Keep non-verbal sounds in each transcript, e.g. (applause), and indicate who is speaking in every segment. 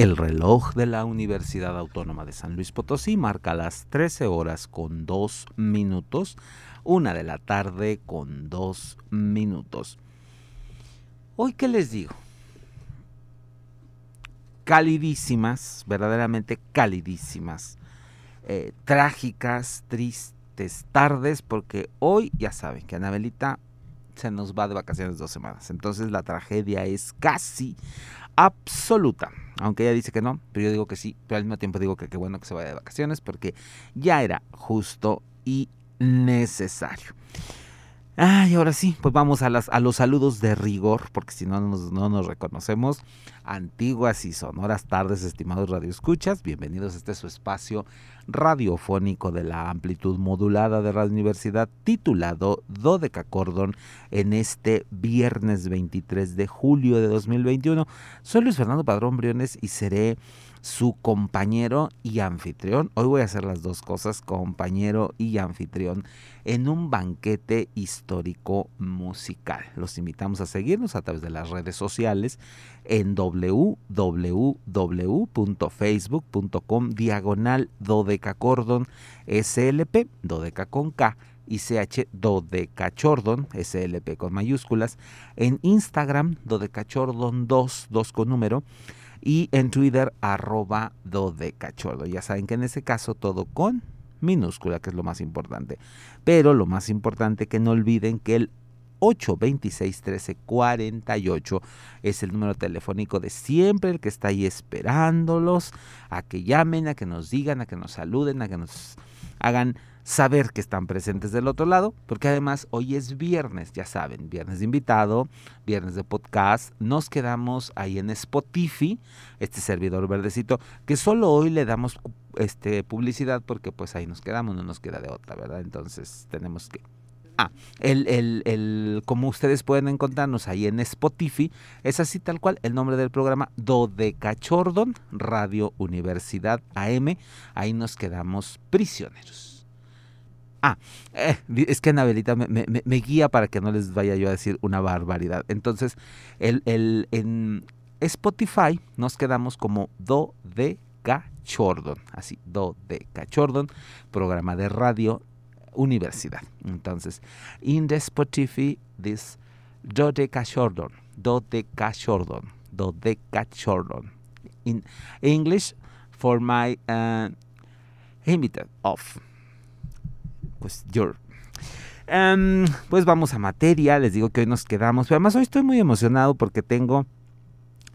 Speaker 1: El reloj de la Universidad Autónoma de San Luis Potosí marca las 13 horas con 2 minutos, una de la tarde con 2 minutos. Hoy, ¿qué les digo? Calidísimas, verdaderamente calidísimas, eh, trágicas, tristes tardes, porque hoy ya saben que Anabelita se nos va de vacaciones dos semanas. Entonces la tragedia es casi absoluta. Aunque ella dice que no, pero yo digo que sí, pero al mismo tiempo digo que qué bueno que se vaya de vacaciones porque ya era justo y necesario. Ay, ahora sí, pues vamos a, las, a los saludos de rigor, porque si no, no nos reconocemos. Antiguas y sonoras tardes, estimados radioescuchas. Bienvenidos a este su espacio radiofónico de la amplitud modulada de Radio Universidad, titulado Cordón en este viernes 23 de julio de 2021. Soy Luis Fernando Padrón Briones y seré su compañero y anfitrión. Hoy voy a hacer las dos cosas, compañero y anfitrión, en un banquete histórico musical. Los invitamos a seguirnos a través de las redes sociales en www.facebook.com diagonal dodecacordon slp, dodeca con K y CH Dodecachordon, SLP con mayúsculas, en Instagram Dodecachordon 2, 2 con número, y en Twitter arroba dodecachordo. Ya saben que en ese caso todo con minúscula, que es lo más importante. Pero lo más importante que no olviden que el 826 1348 es el número telefónico de siempre, el que está ahí esperándolos a que llamen, a que nos digan, a que nos saluden, a que nos hagan saber que están presentes del otro lado, porque además hoy es viernes, ya saben, viernes de invitado, viernes de podcast, nos quedamos ahí en Spotify, este servidor verdecito, que solo hoy le damos este, publicidad porque pues ahí nos quedamos, no nos queda de otra, ¿verdad? Entonces tenemos que... Ah, el, el, el, como ustedes pueden encontrarnos ahí en Spotify, es así tal cual el nombre del programa Dodecachordon, Radio Universidad AM, ahí nos quedamos prisioneros. Ah, eh, es que Anabelita me, guía para que no les vaya yo a decir una barbaridad. Entonces, el, el, en Spotify nos quedamos como Do de Cachordon, así, Do de Cachordon, programa de radio universidad. Entonces, in the Spotify, this Do de Cachordon, Do de Cachordon, Do de Cachordon. In English, for my uh, invited of pues yo... Em, pues vamos a materia, les digo que hoy nos quedamos, pero además hoy estoy muy emocionado porque tengo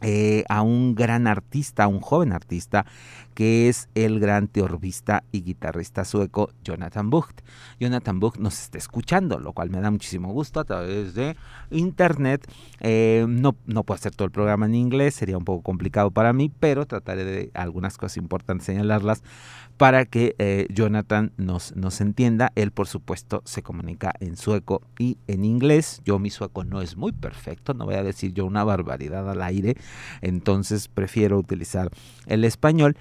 Speaker 1: eh, a un gran artista, un joven artista, que es el gran teorbista y guitarrista sueco Jonathan Bucht. Jonathan Bucht nos está escuchando, lo cual me da muchísimo gusto a través de internet. Eh, no, no puedo hacer todo el programa en inglés, sería un poco complicado para mí, pero trataré de algunas cosas importantes señalarlas para que eh, Jonathan nos, nos entienda. Él, por supuesto, se comunica en sueco y en inglés. Yo mi sueco no es muy perfecto, no voy a decir yo una barbaridad al aire, entonces prefiero utilizar el español.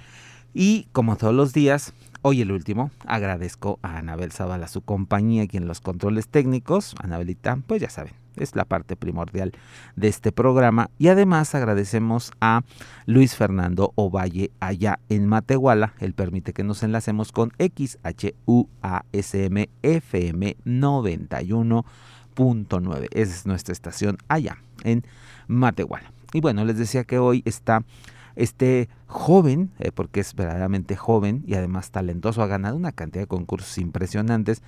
Speaker 1: Y como todos los días, hoy el último, agradezco a Anabel Zavala su compañía aquí en los controles técnicos. Anabelita, pues ya saben, es la parte primordial de este programa. Y además agradecemos a Luis Fernando Ovalle allá en Matehuala. Él permite que nos enlacemos con XHUASM FM 91.9. Esa es nuestra estación allá en Matehuala. Y bueno, les decía que hoy está este joven, eh, porque es verdaderamente joven y además talentoso, ha ganado una cantidad de concursos impresionantes.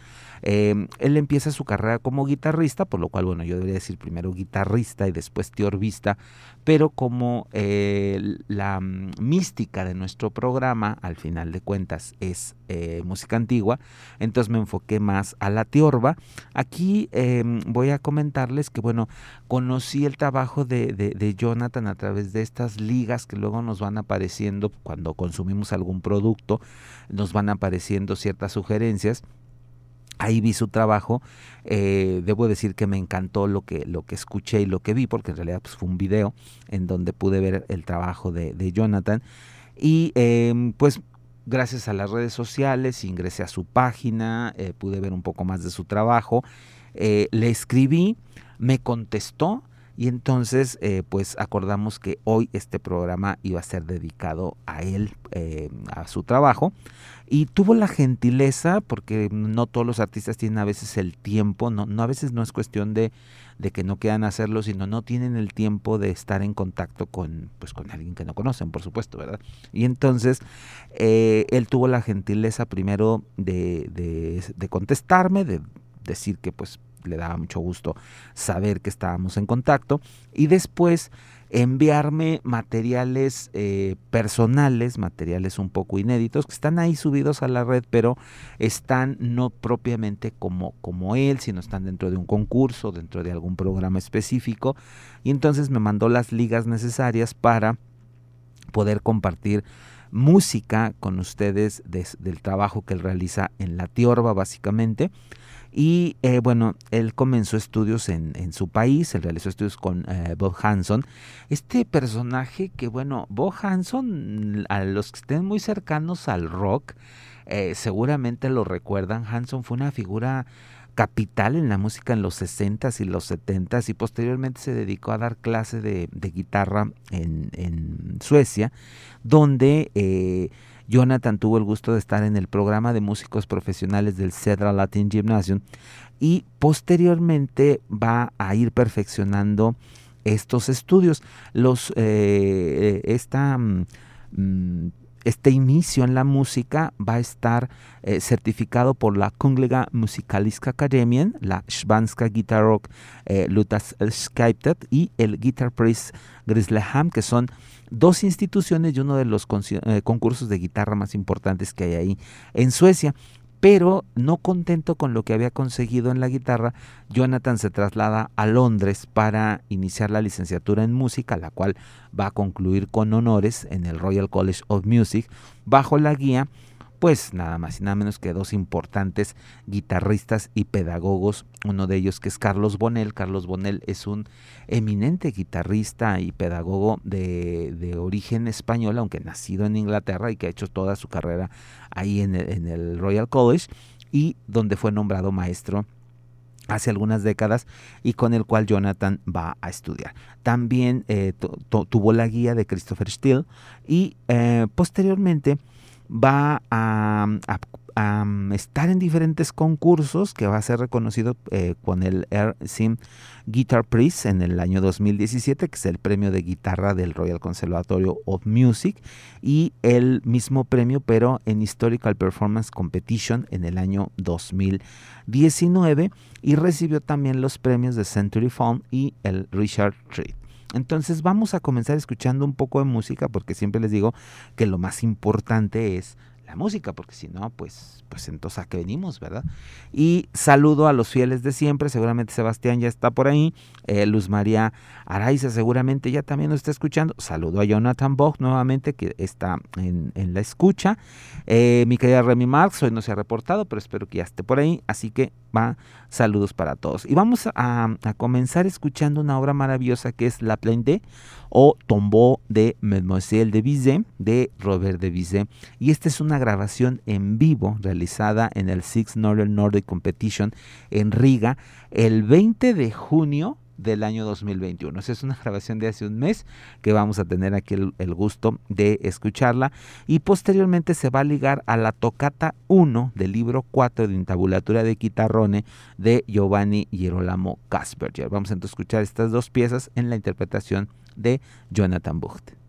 Speaker 1: Em, él empieza su carrera como guitarrista, por lo cual, bueno, yo debería decir primero guitarrista y después teorbista, pero como eh, la mm, mística de nuestro programa, al final de cuentas, es eh, música antigua, entonces me enfoqué más a la teorba. Aquí em, voy a comentarles que, bueno, conocí el trabajo de, Jonathan a través de estas ligas que luego nos van cuando consumimos algún producto, nos van apareciendo ciertas sugerencias Ahí vi su trabajo, eh, debo decir que me encantó lo que, lo que escuché y lo que vi, porque en realidad pues, fue un video en donde pude ver el trabajo de, Jonathan. Y em, pues gracias a las redes sociales ingresé a su página, eh, pude ver un poco más de su trabajo, eh, le escribí, me contestó y entonces pues acordamos que hoy este programa iba a ser dedicado a él, a su trabajo. Y tuvo la gentileza, porque no todos los artistas tienen a veces el tiempo, no, no a veces no es cuestión de, de, que no quieran hacerlo, sino no tienen el tiempo de estar en contacto con, pues, con alguien que no conocen, por supuesto, ¿verdad? Y entonces eh, él tuvo la gentileza primero de, de, de contestarme, de decir que pues le daba mucho gusto saber que estábamos en contacto, y después enviarme materiales eh, personales, materiales un poco inéditos, que están ahí subidos a la red, pero están no propiamente como, como él, sino están dentro de un concurso, dentro de algún programa específico. Y entonces me mandó las ligas necesarias para poder compartir música con ustedes del trabajo que él realiza en la Tiorba, básicamente. Y eh, bueno, él comenzó estudios en, su país, él realizó estudios con eh, Bob Hanson. Este personaje que, bueno, Bob Hanson, a los que estén muy cercanos al rock, eh, seguramente lo recuerdan. Hanson fue una figura capital en la música en los 60s y los 70s y posteriormente se dedicó a dar clase de, guitarra en, en, Suecia, donde Jonathan tuvo el gusto de estar en el programa de músicos profesionales del Cedra Latin Gymnasium y posteriormente va a ir perfeccionando estos estudios. Los, eh, esta, mm, este inicio en la música va a estar eh, certificado por la Kungliga Musikaliska Akademien, la Svanska Gitarrock eh, y el Guitar Prize Grisleham, que son dos instituciones y uno de los eh, concursos de guitarra más importantes que hay ahí en Suecia. Pero no contento con lo que había conseguido en la guitarra, Jonathan se traslada a Londres para iniciar la licenciatura en música, la cual va a concluir con honores en el Royal College of Music, bajo la guía pues nada más y nada menos que dos importantes guitarristas y pedagogos, uno de ellos que es Carlos Bonel. Carlos Bonel es un eminente guitarrista y pedagogo de, origen español, aunque nacido en Inglaterra y que ha hecho toda su carrera ahí en el, Royal College y donde fue nombrado maestro hace algunas décadas y con el cual Jonathan va a estudiar. También eh, tuvo la guía de Christopher Steele y eh, posteriormente va a, estar en diferentes concursos que va a ser reconocido eh, con el Air Sim Guitar Prize en el año 2017, que es el premio de guitarra del Royal Conservatorio of Music, y el mismo premio, pero en Historical Performance Competition en el año 2019, y recibió también los premios de Century Found y el Richard Reed. Entonces vamos a comenzar escuchando un poco de música porque siempre les digo que lo más importante es la música, porque si no, pues, pues entonces a qué venimos, ¿verdad? Y saludo a los fieles de siempre, seguramente Sebastián ya está por ahí, eh, Luz María Araiza seguramente ya también nos está escuchando, saludo a Jonathan Bog nuevamente que está en, la escucha, eh, mi querida Remy Marx, hoy no se ha reportado, pero espero que ya esté por ahí, así que va, saludos para todos. Y vamos a, comenzar escuchando una obra maravillosa que es La Plaine o Tombeau de Mademoiselle de Bizet, de Robert de Bizet. Y esta es una grabación en vivo realizada en el Six Northern Nordic Competition en Riga el 20 de junio del año 2021. es una grabación de hace un mes que vamos a tener aquí el, gusto de escucharla y posteriormente se va a ligar a la tocata 1 del libro 4 de intabulatura de Quitarrone de Giovanni Girolamo Kasperger. Vamos a escuchar estas dos piezas en la interpretación de Jonathan Bucht.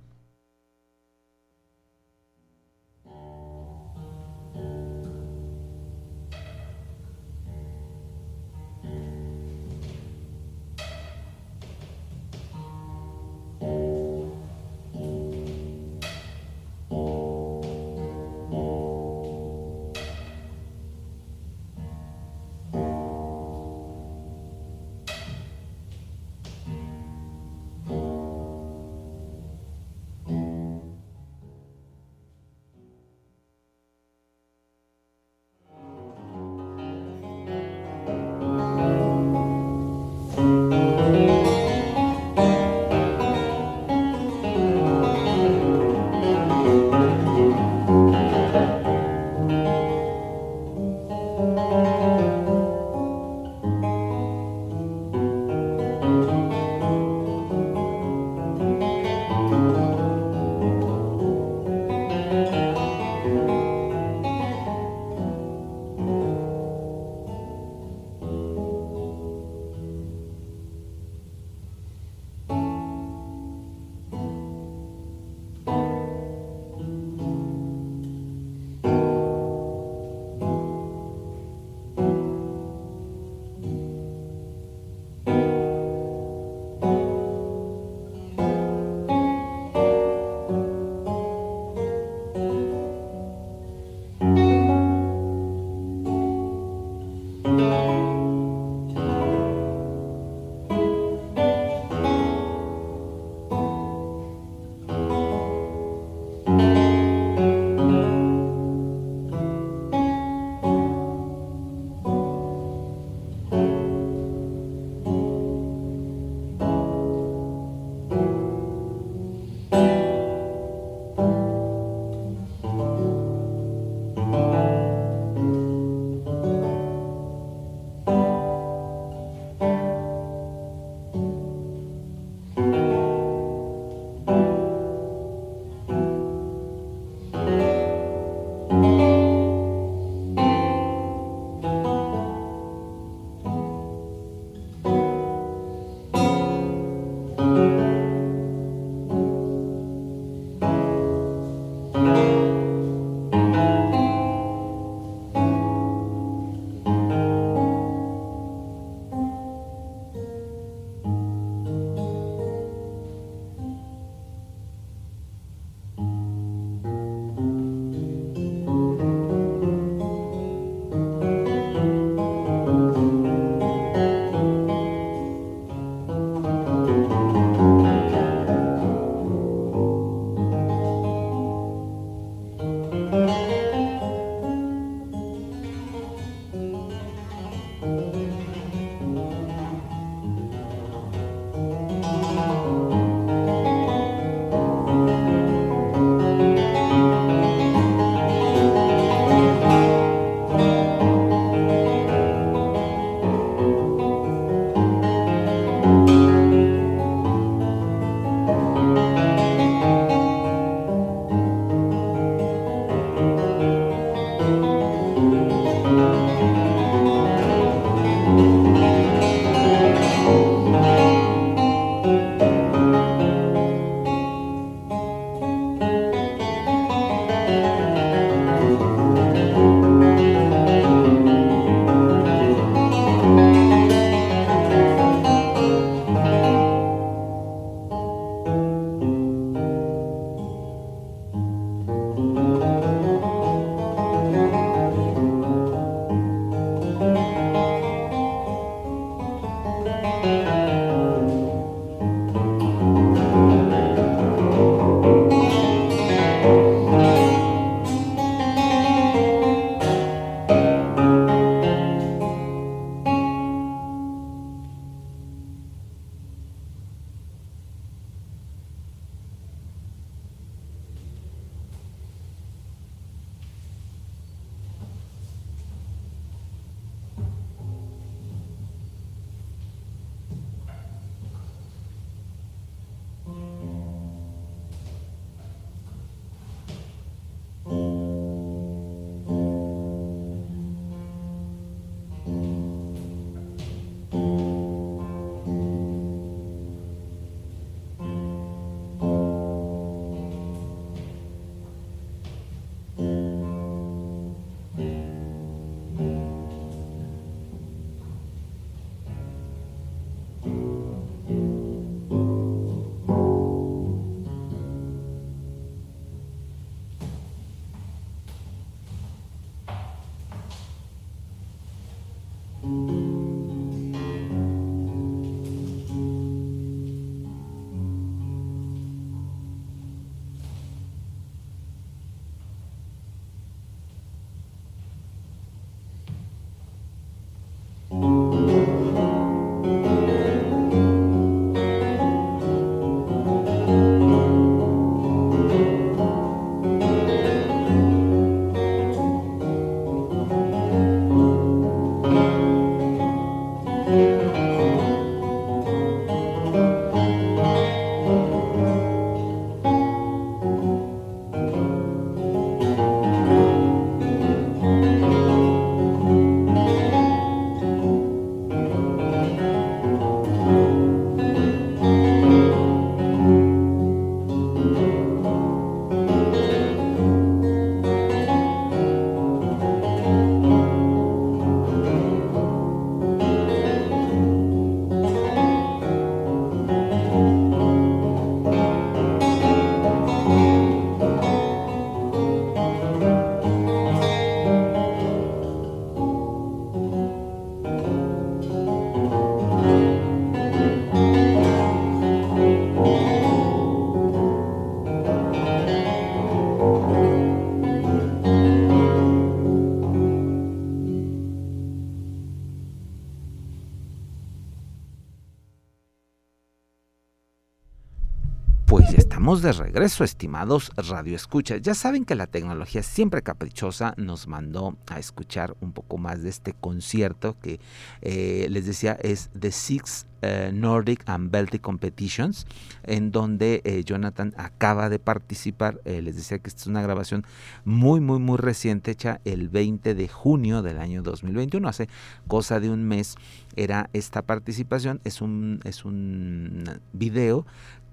Speaker 1: De regreso, estimados radioescuchas. Ya saben que la tecnología siempre caprichosa nos mandó a escuchar un poco más de este concierto que eh, les decía es The Six eh, Nordic and Baltic Competitions, en donde eh, Jonathan acaba de participar. les decía que esta es una grabación muy, muy, muy reciente, hecha el 20 de junio del año 2021, hace cosa de un mes era esta participación. Es un, es un video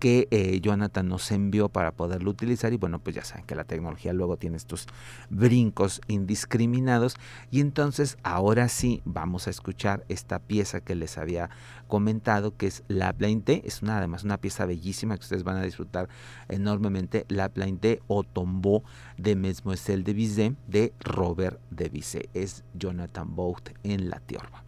Speaker 1: que eh, Jonathan nos envió para poderlo utilizar y bueno, pues ya saben que la tecnología luego tiene estos brincos indiscriminados. Y entonces ahora sí vamos a escuchar esta pieza que les había comentado que es La Plainte, es una, además una pieza bellísima que ustedes van a disfrutar enormemente, La Plainte o Tombeau de Mesmoiselle de Bizet de Robert de Bizet, es Jonathan Bout en la tiorba.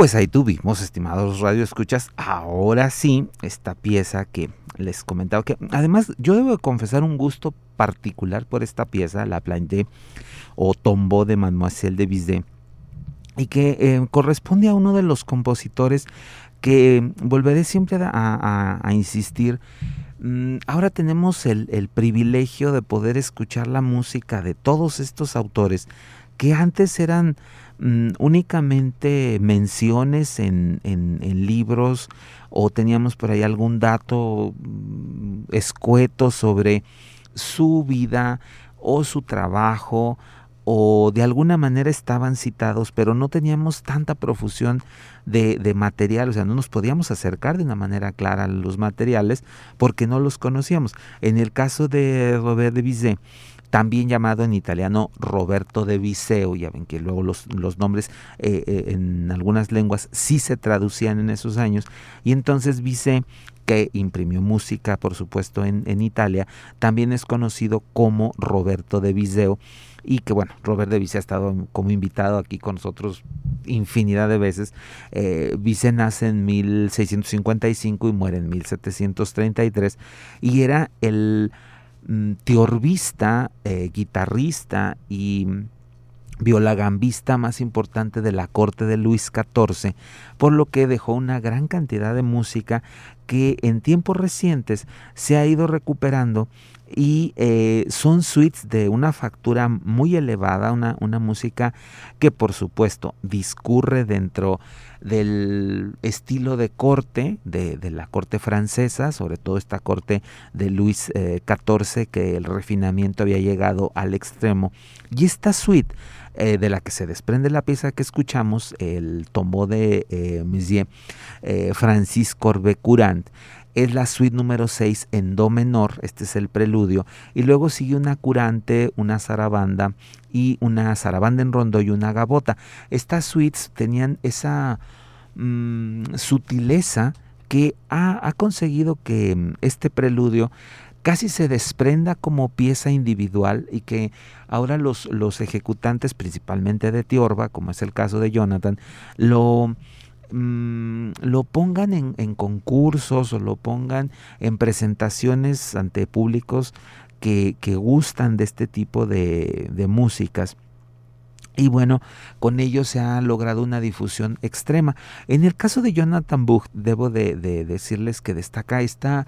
Speaker 1: Pues ahí tuvimos, estimados radioescuchas, ahora sí, esta pieza que les comentaba que además yo debo confesar un gusto particular por esta pieza, la Planté o Tombeau de Mademoiselle de Bizet, y que eh, corresponde a uno de los compositores que volveré siempre a, insistir. Mm, ahora tenemos el, privilegio de poder escuchar la música de todos estos autores que antes eran mm, únicamente menciones en, libros o teníamos por ahí algún dato mm, escueto sobre su vida o su trabajo o de alguna manera estaban citados, pero no teníamos tanta profusión de, de, material, o sea, no nos podíamos acercar de una manera clara a los materiales porque no los conocíamos. En el caso de Robert de Bizet, también llamado en italiano Roberto de Viseo, ya ven que luego los, nombres eh, eh, en algunas lenguas sí se traducían en esos años, y entonces Bizet que imprimió música, por supuesto, en, en, Italia, también es conocido como Roberto de Viseo, y que bueno, Robert de Vice ha estado como invitado aquí con nosotros infinidad de veces. Eh, nace en 1655 y muere en 1733 y era el teorbista, eh, guitarrista y violagambista más importante de la corte de Luis XIV, por lo que dejó una gran cantidad de música que en tiempos recientes se ha ido recuperando y eh, son suites de una factura muy elevada, una, una música que por supuesto discurre dentro del estilo de corte de, la corte francesa, sobre todo esta corte de Luis XIV, eh, que el refinamiento había llegado al extremo. Y esta suite eh, de la que se desprende la pieza que escuchamos, el tombo de Monsieur Francis Corbet Courant, es la suite número 6 en do menor, este es el preludio, y luego sigue una curante, una zarabanda y una zarabanda en rondo y una gabota. Estas suites tenían esa mm, sutileza que ha, conseguido que mm, este preludio casi se desprenda como pieza individual y que ahora los, los ejecutantes, principalmente de Tiorba, como es el caso de Jonathan, lo Mm, lo pongan en, concursos o lo pongan en presentaciones ante públicos que, gustan de este tipo de, músicas. Y bueno, con ello se ha logrado una difusión extrema. En el caso de Jonathan Buch, debo de, de decirles que destaca esta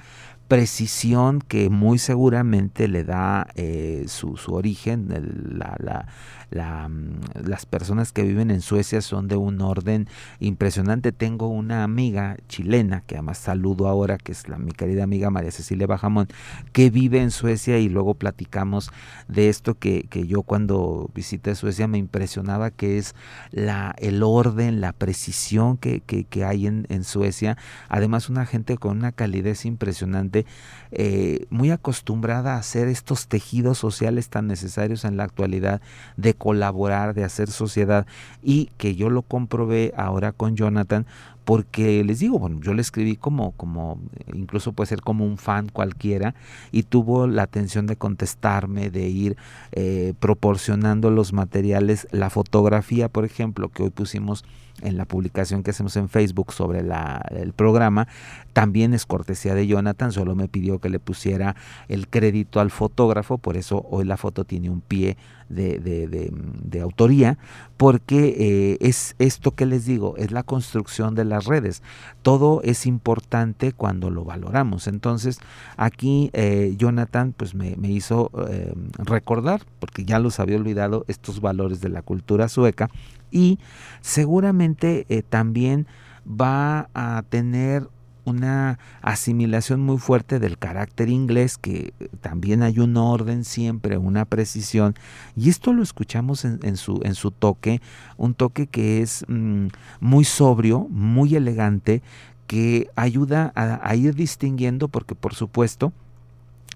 Speaker 1: precisión que muy seguramente le da eh, su, su, origen, la, la, Mm, las personas que viven en Suecia son de un orden impresionante. Tengo una amiga chilena, que además saludo ahora, que es la, mi querida amiga María Cecilia Bajamón, que vive en Suecia y luego platicamos de esto que, que yo cuando visité Suecia me impresionaba, que es la, el orden, la precisión que, que, hay en, en, Suecia. Además una gente con una calidez impresionante, eh, muy acostumbrada a hacer estos tejidos sociales tan necesarios en la actualidad de colaborar, de hacer sociedad y que yo lo comprobé ahora con Jonathan porque les digo, bueno, yo le escribí como, como, incluso puede ser como un fan cualquiera, y tuvo la atención de contestarme, de ir eh, proporcionando los materiales, la fotografía, por ejemplo, que hoy pusimos en la publicación que hacemos en Facebook sobre el programa, también es cortesía de Jonathan, solo me pidió que le pusiera el crédito al fotógrafo, por eso hoy la foto tiene un pie de, autoría, porque eh, es esto que les digo, es la construcción de las redes. Todo es importante cuando lo valoramos. Entonces, aquí eh, Jonathan pues me, me hizo eh, recordar, porque ya los había olvidado, estos valores de la cultura sueca y seguramente también va a tener una asimilación muy fuerte del carácter inglés, que también hay un orden siempre, una precisión, y esto lo escuchamos en, su, en su toque, un toque que es mm, muy sobrio, muy elegante, que ayuda a, ir distinguiendo, porque por supuesto,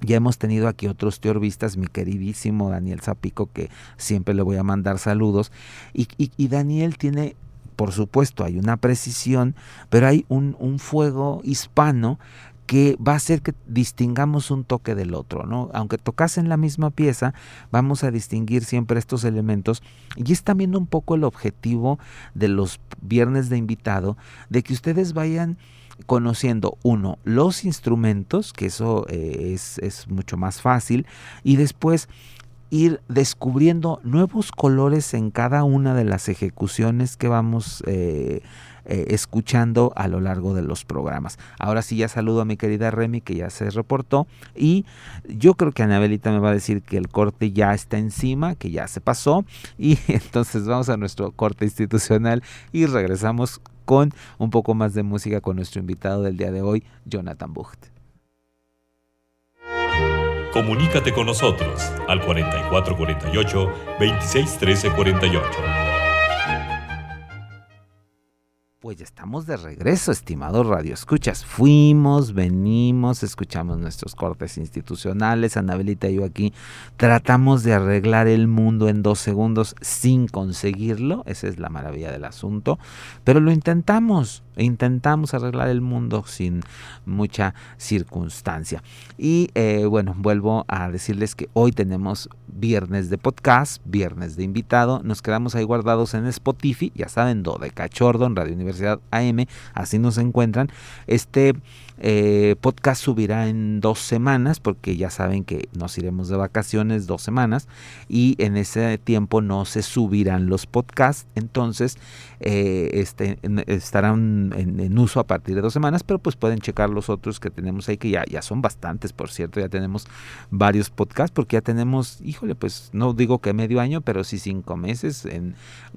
Speaker 1: ya hemos tenido aquí otros teorbistas, mi queridísimo Daniel Zapico, que siempre le voy a mandar saludos, y, y Daniel tiene por supuesto hay una precisión, pero hay un, fuego hispano que va a hacer que distingamos un toque del otro, ¿no? Aunque tocasen la misma pieza, vamos a distinguir siempre estos elementos y es también un poco el objetivo de los viernes de invitado, de que ustedes vayan conociendo, uno, los instrumentos, que eso eh, es, es mucho más fácil, y después ir descubriendo nuevos colores en cada una de las ejecuciones que vamos eh, eh, escuchando a lo largo de los programas. Ahora sí ya saludo a mi querida Remy que ya se reportó y yo creo que Anabelita me va a decir que el corte ya está encima, que ya se pasó y (laughs) entonces vamos a nuestro corte institucional y regresamos con un poco más de música con nuestro invitado del día de hoy, Jonathan Bucht.
Speaker 2: Comunícate con nosotros al 4448 261348.
Speaker 1: Pues ya estamos de regreso, estimados Radio Escuchas. Fuimos, venimos, escuchamos nuestros cortes institucionales. Anabelita y yo aquí tratamos de arreglar el mundo en dos segundos sin conseguirlo. Esa es la maravilla del asunto. Pero lo intentamos, intentamos arreglar el mundo sin mucha circunstancia. Y eh, bueno, vuelvo a decirles que hoy tenemos viernes de podcast, viernes de invitado. Nos quedamos ahí guardados en Spotify, ya saben, Do de Cachordo en Radio Universidad AM, así nos encuentran. Este eh, podcast subirá en dos semanas, porque ya saben que nos iremos de vacaciones dos semanas, y en ese tiempo no se subirán los podcasts, entonces eh, este, estarán en, uso a partir de dos semanas, pero pues pueden checar los otros que tenemos ahí, que ya, ya son bastantes, por cierto, ya tenemos varios podcasts, porque ya tenemos, híjole, pues no digo que medio año, pero sí cinco meses en,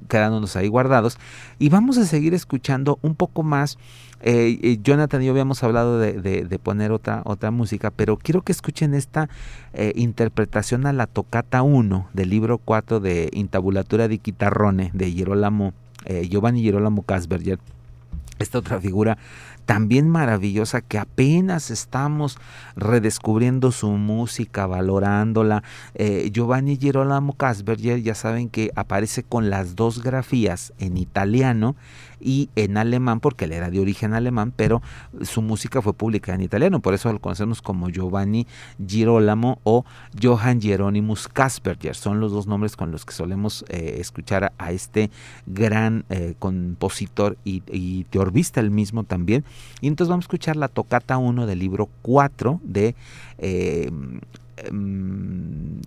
Speaker 1: quedándonos ahí guardados, y vamos a seguir escuchando un poco más eh, eh, Jonathan y yo habíamos hablado de, poner otra, otra música, pero quiero que escuchen esta eh, interpretación a la tocata 1 del libro 4 de Intabulatura di Chitarrone de Girolamo, Giovanni Girolamo Casberger. Esta otra figura también maravillosa que apenas estamos redescubriendo su música, valorándola. Giovanni Girolamo Casberger ya saben que aparece con las dos grafías en italiano y en alemán, porque él era de origen alemán, pero su música fue publicada en italiano, por eso lo conocemos como Giovanni Girolamo o Johann Hieronymus Kasperger, son los dos nombres con los que solemos eh, escuchar a, este gran eh, compositor y, y, teorbista el mismo también. Y entonces vamos a escuchar la tocata 1 del libro 4 de... Eh, Em,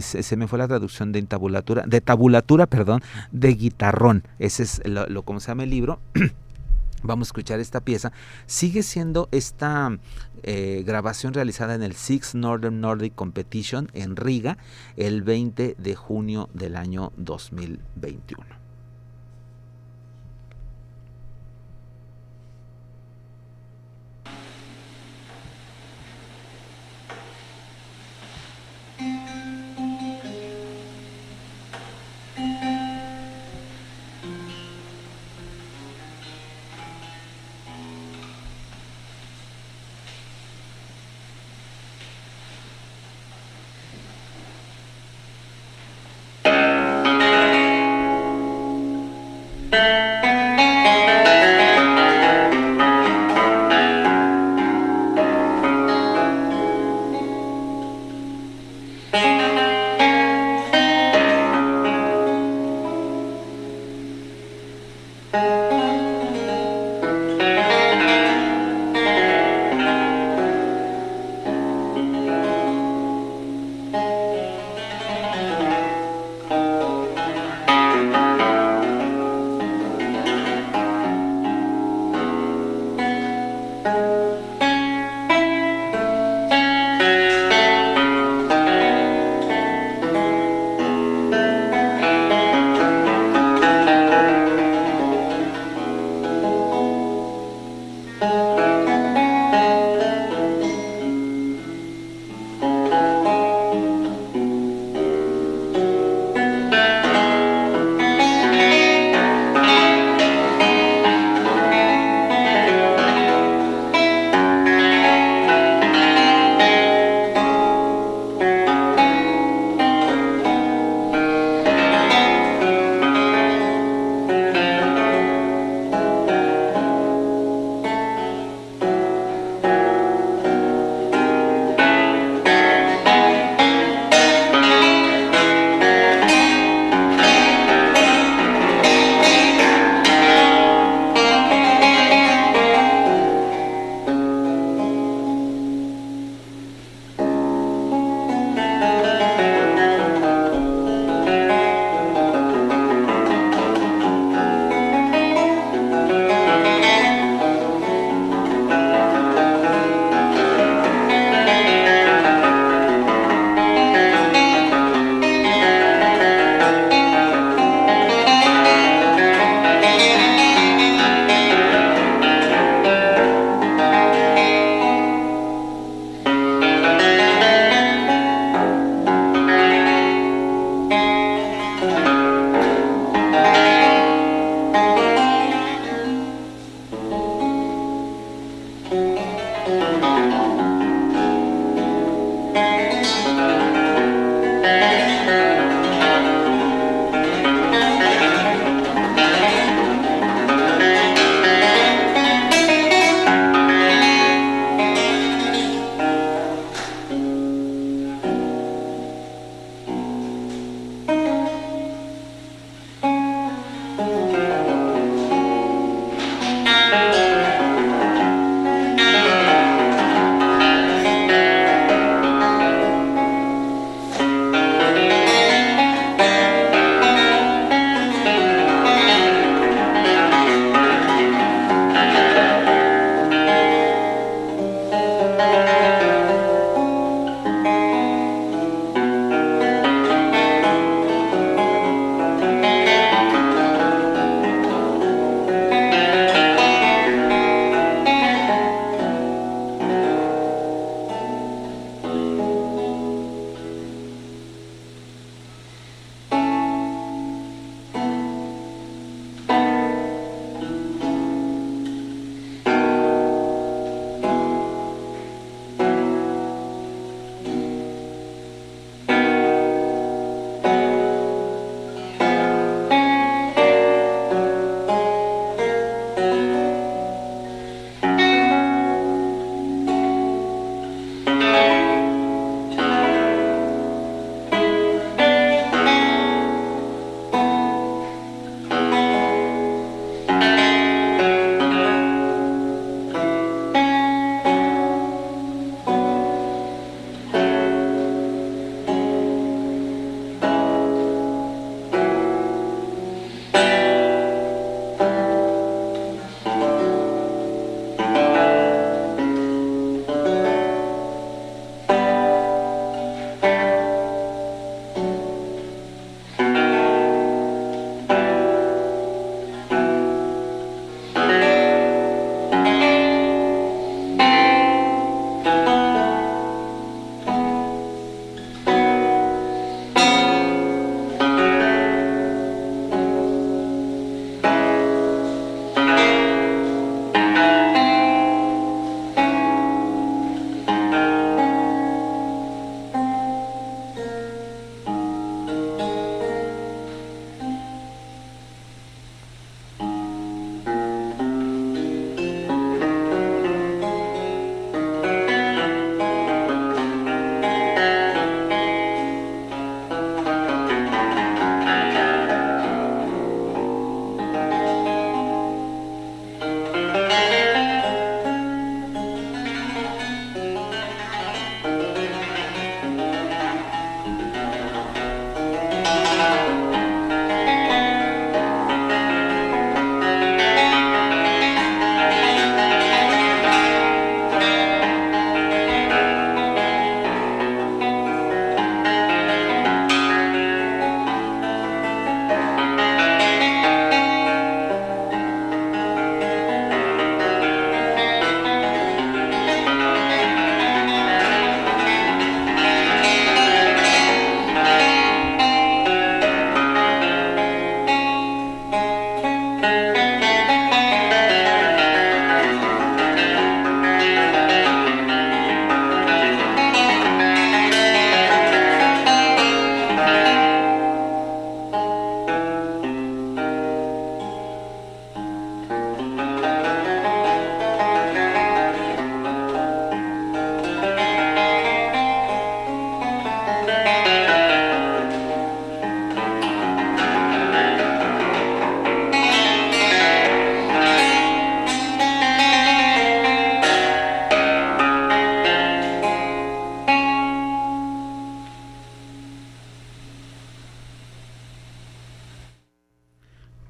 Speaker 1: se me fue la traducción de tabulatura, de tabulatura, perdón, de guitarrón. Ese es lo, como se llama el libro. (clears throat) Vamos a escuchar esta pieza. Sigue siendo esta eh, grabación realizada en el Six Northern Nordic Competition en Riga el 20 de junio del año 2021.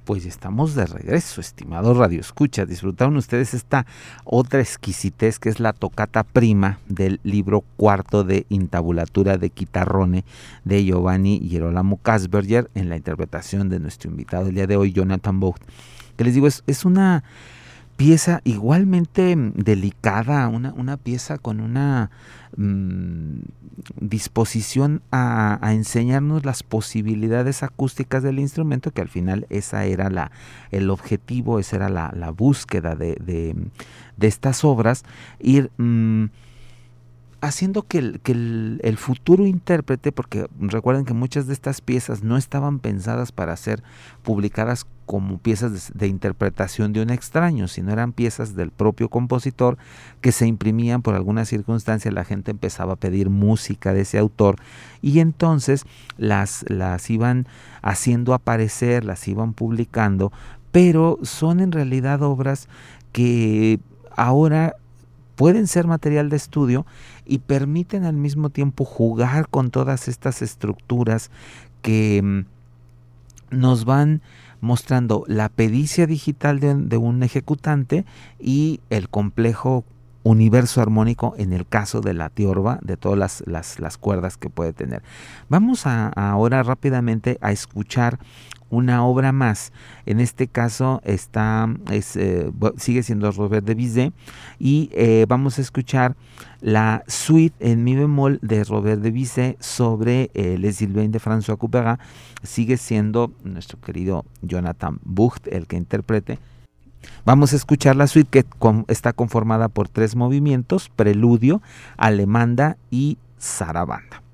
Speaker 1: Pues estamos de regreso, estimados Radio Escucha. Disfrutaron ustedes esta otra exquisitez que es la tocata prima del libro cuarto de Intabulatura de Quitarrone de Giovanni Gerolamo Kasberger en la interpretación de nuestro invitado el día de hoy, Jonathan Vogt. Que les digo, es, es una pieza igualmente delicada, una, una pieza con una mm, disposición a, enseñarnos las posibilidades acústicas del instrumento, que al final esa era la, el objetivo, esa era la, búsqueda de, de, estas obras, ir... Mm, haciendo que, el, que el, futuro intérprete, porque recuerden que muchas de estas piezas no estaban pensadas para ser publicadas como piezas de, interpretación de un extraño, sino eran piezas del propio compositor que se imprimían por alguna circunstancia, la gente empezaba a pedir música de ese autor y entonces las, las iban haciendo aparecer, las iban publicando, pero son en realidad obras que ahora pueden ser material de estudio y permiten al mismo tiempo jugar con todas estas estructuras que mm, nos van mostrando la pericia digital de, un ejecutante y el complejo universo armónico en el caso de la tiorba, de todas las, cuerdas que puede tener. Vamos ahora rápidamente a escuchar una obra más. En este caso está, es, eh, sigue siendo Robert de Bizet y eh, vamos a escuchar la suite en mi bemol de Robert de Bizet sobre eh, Les Sylvains de François Couperin. Sigue siendo nuestro querido Jonathan Bucht el que interprete. Vamos a escuchar la suite que está conformada por tres movimientos, preludio, alemanda y zarabanda.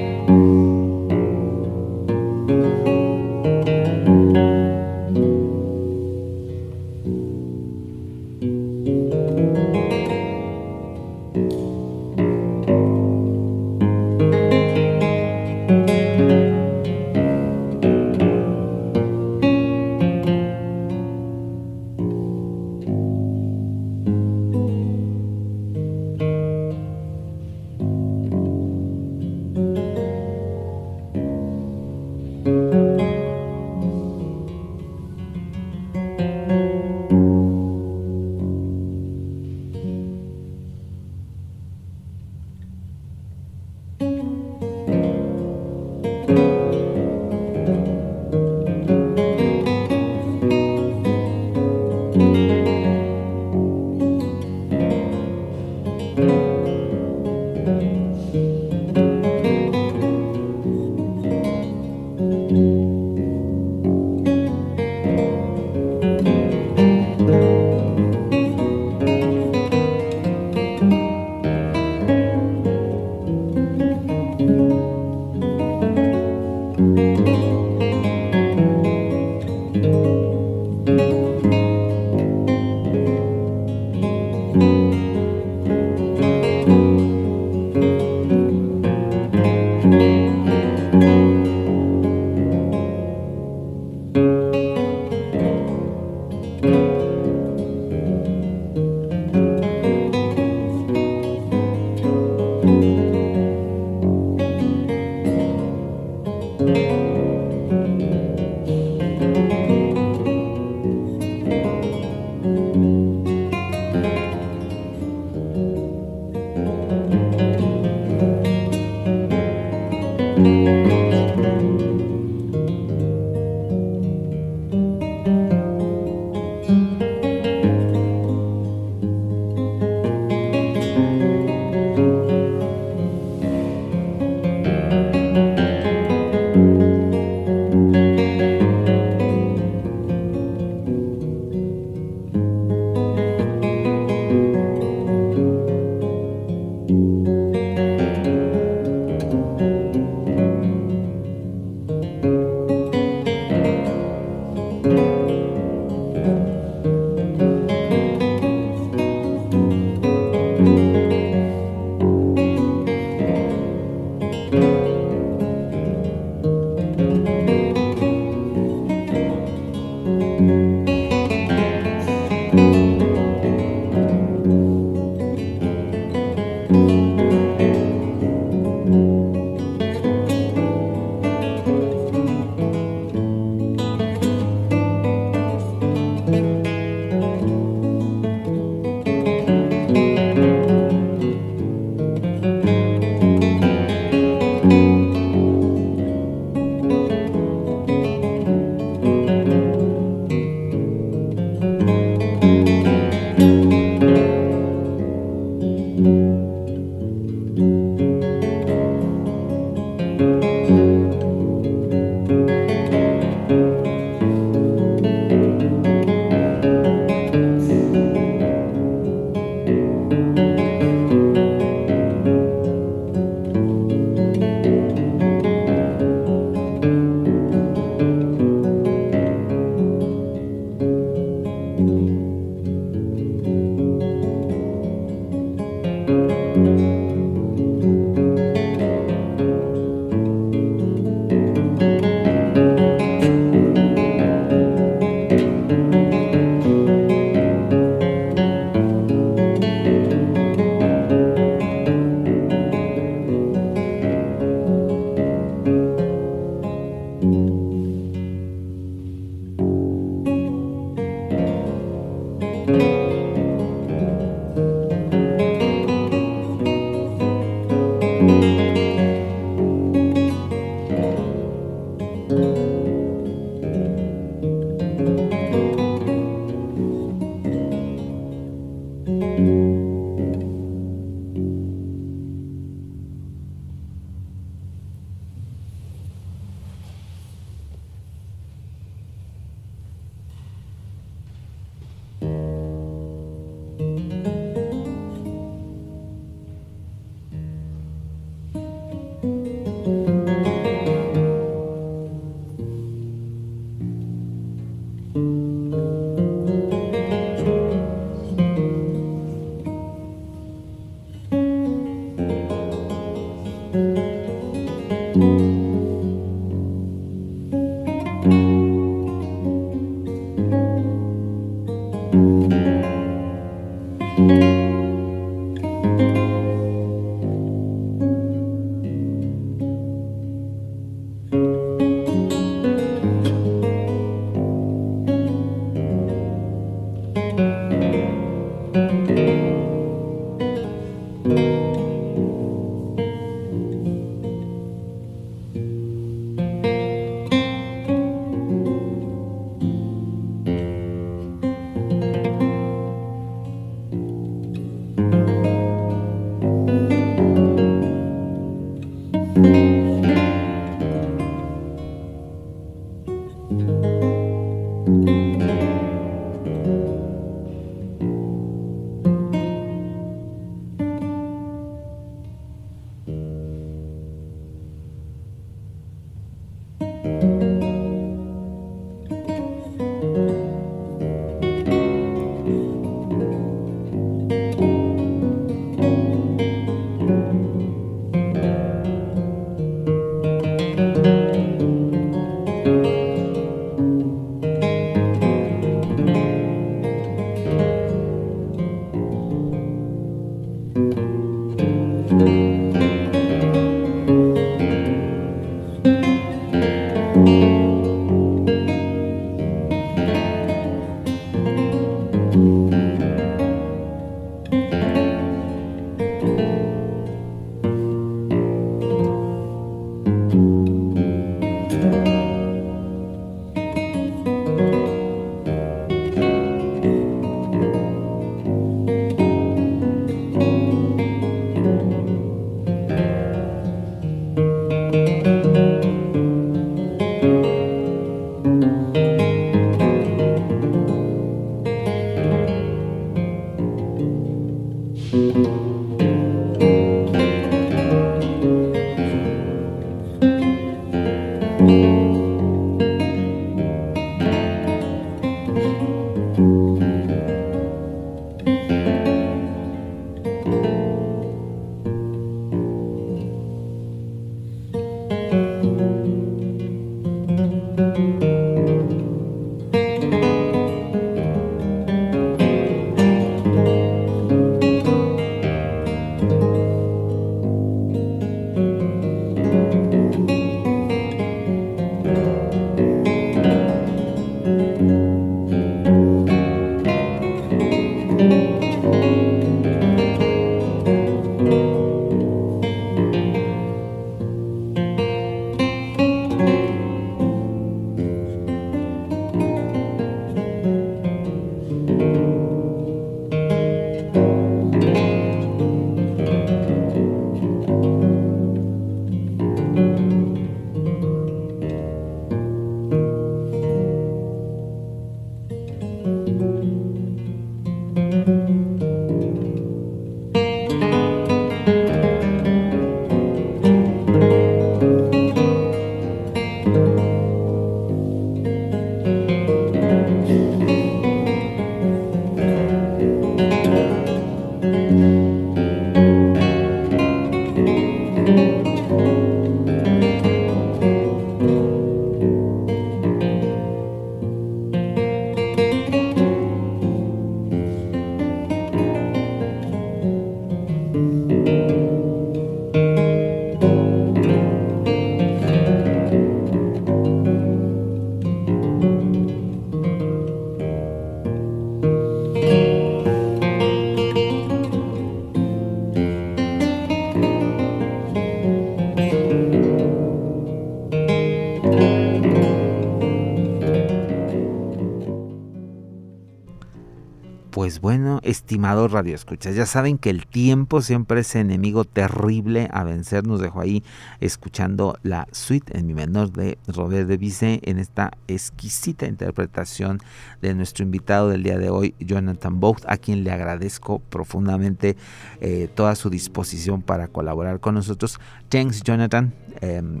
Speaker 3: Bueno, estimado Radio Escuchas, ya saben que el tiempo siempre es enemigo terrible a vencer. Nos dejó ahí escuchando la suite en mi menor de Robert de Vice en esta exquisita interpretación de nuestro invitado del día de hoy, Jonathan Both, a quien le agradezco profundamente eh, toda su disposición para colaborar con nosotros. Thanks, Jonathan. Em,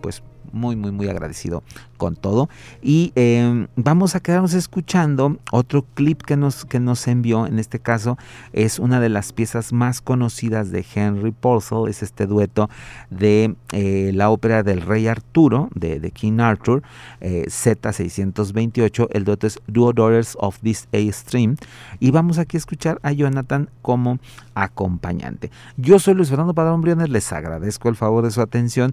Speaker 3: pues muy, muy, muy agradecido con todo. Y em, vamos a quedarnos escuchando otro clip que nos, que nos envió. En este caso es una de las piezas más conocidas de Henry Purcell. Es este dueto de eh, la ópera del Rey Arturo, de, King Arthur, eh, Z628. El dueto es Duo Daughters of This A Stream. Y vamos aquí a escuchar a Jonathan como acompañante. Yo soy Luis Fernando Padrón Briones. Les agradezco el favor de su atención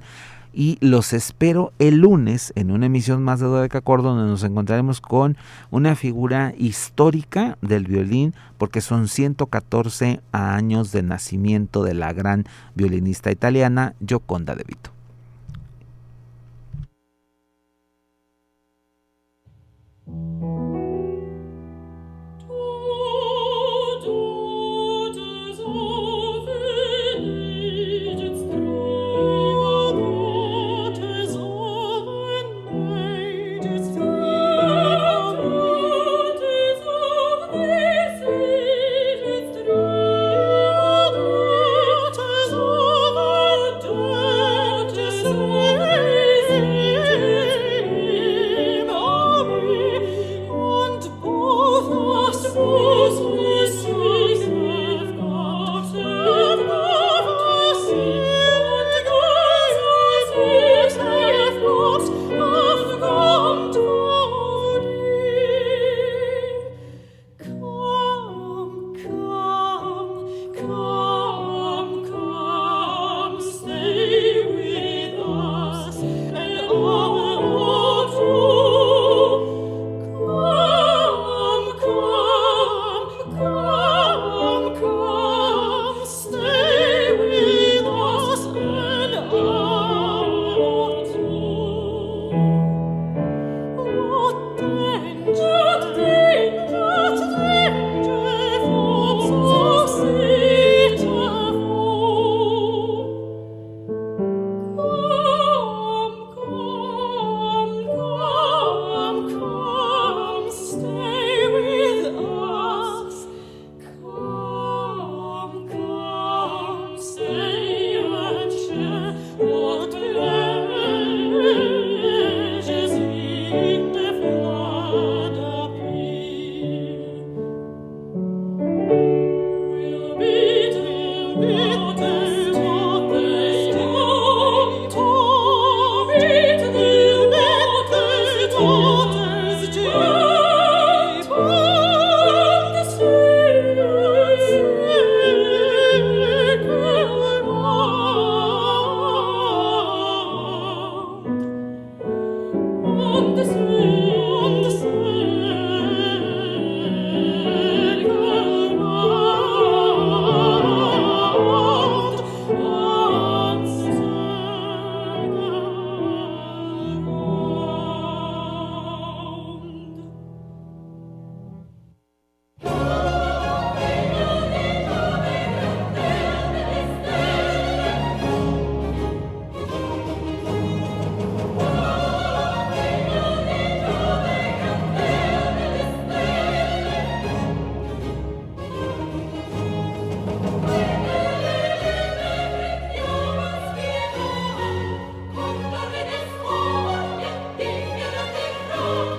Speaker 3: y los espero el lunes en una emisión más de Dodecacordo donde nos encontraremos con una figura histórica del violín porque son 114 años de nacimiento de la gran violinista italiana Gioconda De Vito.